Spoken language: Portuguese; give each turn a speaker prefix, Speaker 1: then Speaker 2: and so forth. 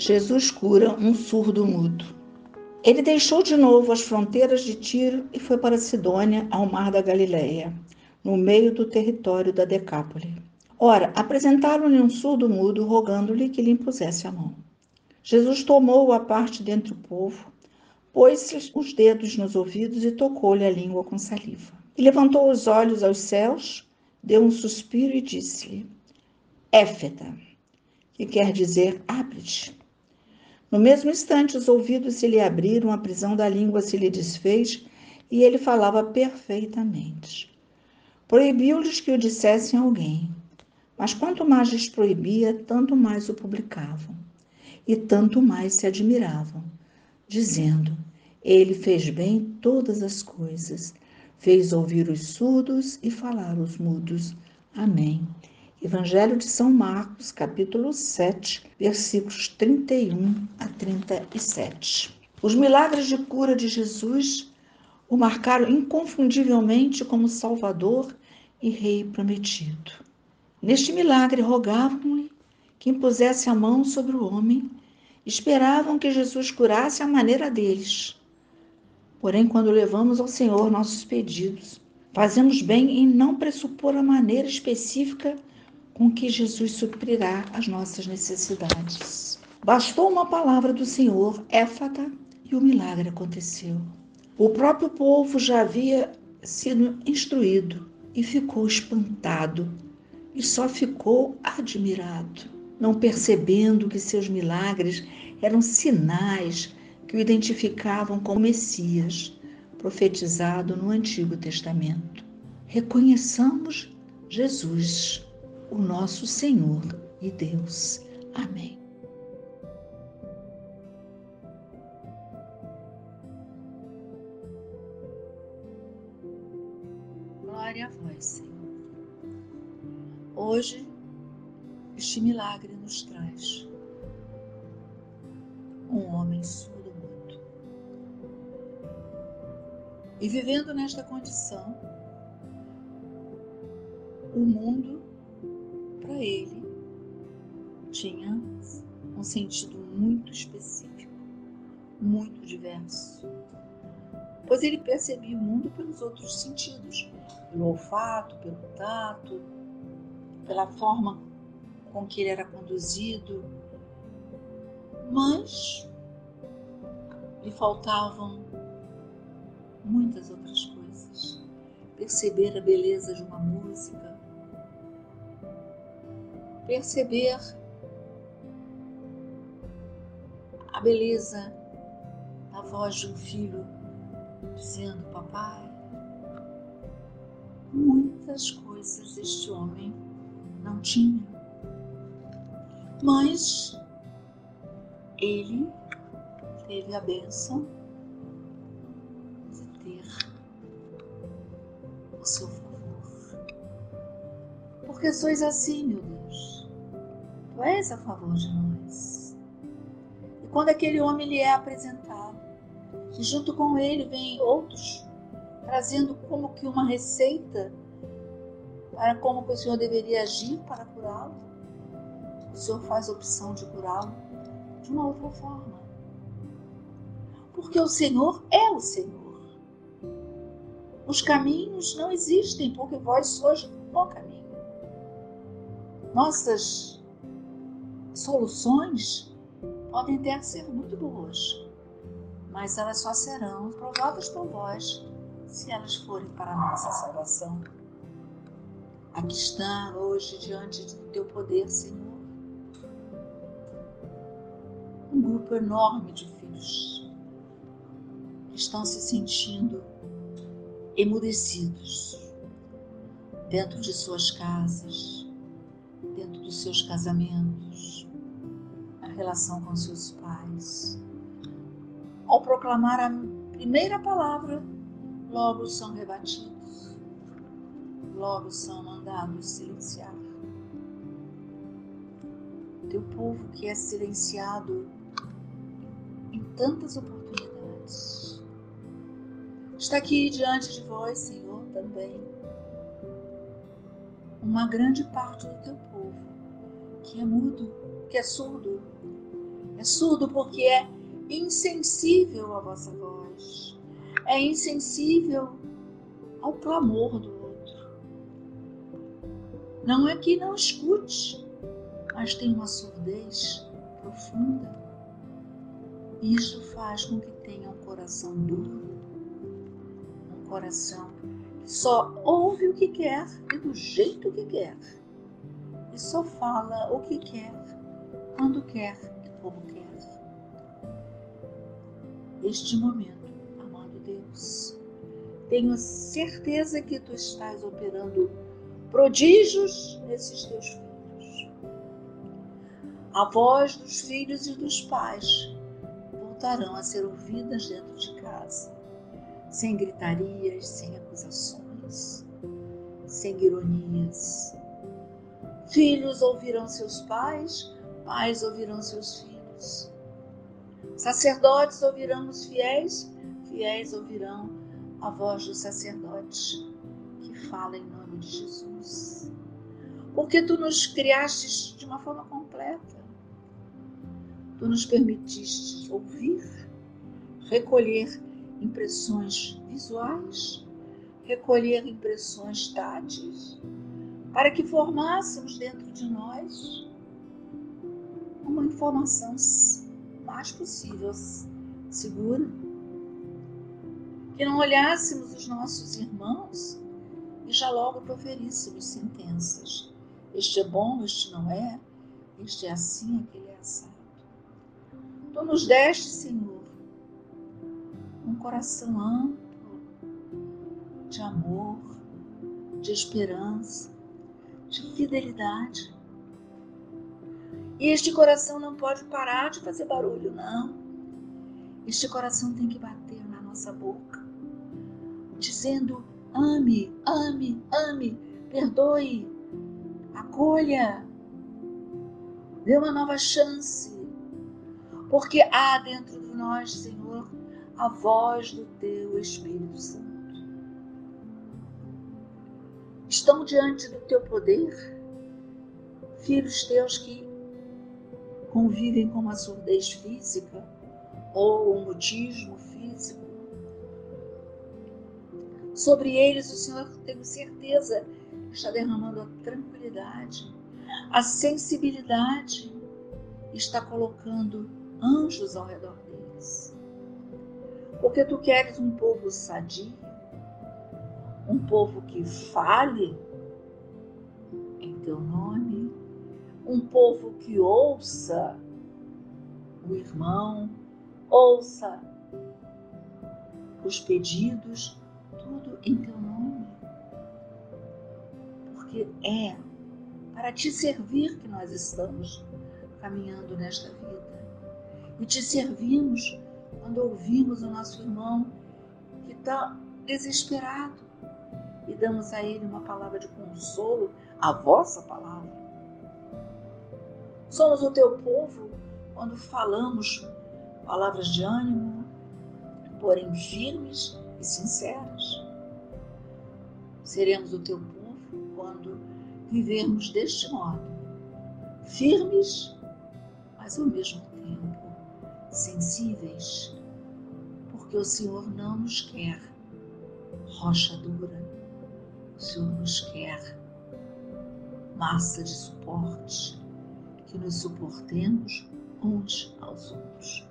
Speaker 1: Jesus cura um surdo mudo. Ele deixou de novo as fronteiras de Tiro e foi para Sidônia, ao mar da Galileia, no meio do território da Decápole. Ora, apresentaram-lhe um surdo mudo, rogando-lhe que lhe impusesse a mão. Jesus tomou-o à parte dentre o povo, pôs-lhe os dedos nos ouvidos e tocou-lhe a língua com saliva. E levantou os olhos aos céus, deu um suspiro e disse-lhe: Éfeta, que quer dizer abre-te. No mesmo instante, os ouvidos se lhe abriram, a prisão da língua se lhe desfez e ele falava perfeitamente. Proibiu-lhes que o dissessem a alguém, mas quanto mais lhes proibia, tanto mais o publicavam e tanto mais se admiravam, dizendo: Ele fez bem todas as coisas, fez ouvir os surdos e falar os mudos. Amém. Evangelho de São Marcos, capítulo 7, versículos 31 a 37. Os milagres de cura de Jesus o marcaram inconfundivelmente como Salvador e Rei prometido. Neste milagre, rogavam-lhe que impusesse a mão sobre o homem, esperavam que Jesus curasse à maneira deles. Porém, quando levamos ao Senhor nossos pedidos, fazemos bem em não pressupor a maneira específica com que Jesus suprirá as nossas necessidades. Bastou uma palavra do Senhor, éfata, e o milagre aconteceu. O próprio povo já havia sido instruído e ficou espantado e só ficou admirado, não percebendo que seus milagres eram sinais que o identificavam como Messias, profetizado no Antigo Testamento. Reconheçamos Jesus o nosso Senhor e Deus. Amém. Glória a vós, Senhor. Hoje, este milagre nos traz um homem surdo. E vivendo nesta condição, o mundo ele tinha um sentido muito específico, muito diverso. Pois ele percebia o mundo pelos outros sentidos, pelo olfato, pelo tato, pela forma com que ele era conduzido, mas lhe faltavam muitas outras coisas. Perceber a beleza de uma música, perceber a beleza da voz de um filho dizendo papai. Muitas coisas este homem não tinha, mas ele teve a bênção de ter o seu favor. Porque sois assim, meu Deus Tu és a favor de nós. E quando aquele homem lhe é apresentado, e junto com ele vem outros, trazendo como que uma receita para como o Senhor deveria agir para curá-lo, o Senhor faz a opção de curá-lo de uma outra forma. Porque o Senhor é o Senhor. Os caminhos não existem, porque vós sois o caminho. Nossas soluções podem até ser muito boas, mas elas só serão provadas por vós se elas forem para a nossa salvação. Aqui está hoje diante do teu poder, Senhor, um grupo enorme de filhos que estão se sentindo emudecidos dentro de suas casas, dentro dos seus casamentos, relação com seus pais. Ao proclamar a primeira palavra, logo são rebatidos, logo são mandados silenciar. Teu povo que é silenciado em tantas oportunidades. Está aqui diante de vós, Senhor, também uma grande parte do teu povo que é mudo, que é surdo,
Speaker 2: É surdo porque é insensível à vossa voz. É insensível ao clamor do outro. Não é que não escute, mas tem uma surdez profunda. Isso faz com que tenha um coração duro, um coração que só ouve o que quer e do jeito que quer, e só fala o que quer, quando quer e como quer. Este momento, amado Deus, tenho certeza que tu estás operando prodígios nesses teus filhos. A voz dos filhos e dos pais voltarão a ser ouvidas dentro de casa, sem gritarias, sem acusações, sem ironias. Filhos ouvirão seus pais, pais ouvirão seus filhos. Sacerdotes ouvirão os fiéis, fiéis ouvirão a voz do sacerdote que fala em nome de Jesus. Porque tu nos criaste de uma forma completa. Tu nos permitiste ouvir, recolher impressões visuais, recolher impressões táteis, para que formássemos dentro de nós uma informação mais possível segura que não olhássemos os nossos irmãos e já logo proferíssemos sentenças. Este é bom, este não é, este é assim, aquele é assado. Tu nos deste, Senhor, um coração amplo de amor, de esperança, de fidelidade. E este coração não pode parar de fazer barulho, não. Este coração tem que bater na nossa boca dizendo: ame, ame, ame, perdoe, acolha, dê uma nova chance, porque há dentro de nós, Senhor, a voz do Teu Espírito Santo. Estão diante do Teu poder filhos Teus que convivem com uma surdez física ou um mutismo físico Sobre eles o Senhor, tenho certeza, está derramando a tranquilidade, a sensibilidade, está colocando anjos ao redor deles. Porque tu queres um povo sadio, um povo que fale em teu nome, um povo que ouça o irmão, ouça os pedidos tudo em teu nome. Porque é para te servir que nós estamos caminhando nesta vida. E te servimos quando ouvimos o nosso irmão que está desesperado damos a ele uma palavra de consolo, a vossa palavra. Somos o teu povo quando falamos palavras de ânimo, porém firmes e sinceros. Seremos o teu povo quando vivermos deste modo, firmes, mas ao mesmo tempo sensíveis, porque o Senhor não nos quer rocha dura, o Senhor nos quer massa de suporte, que nos suportemos uns aos outros.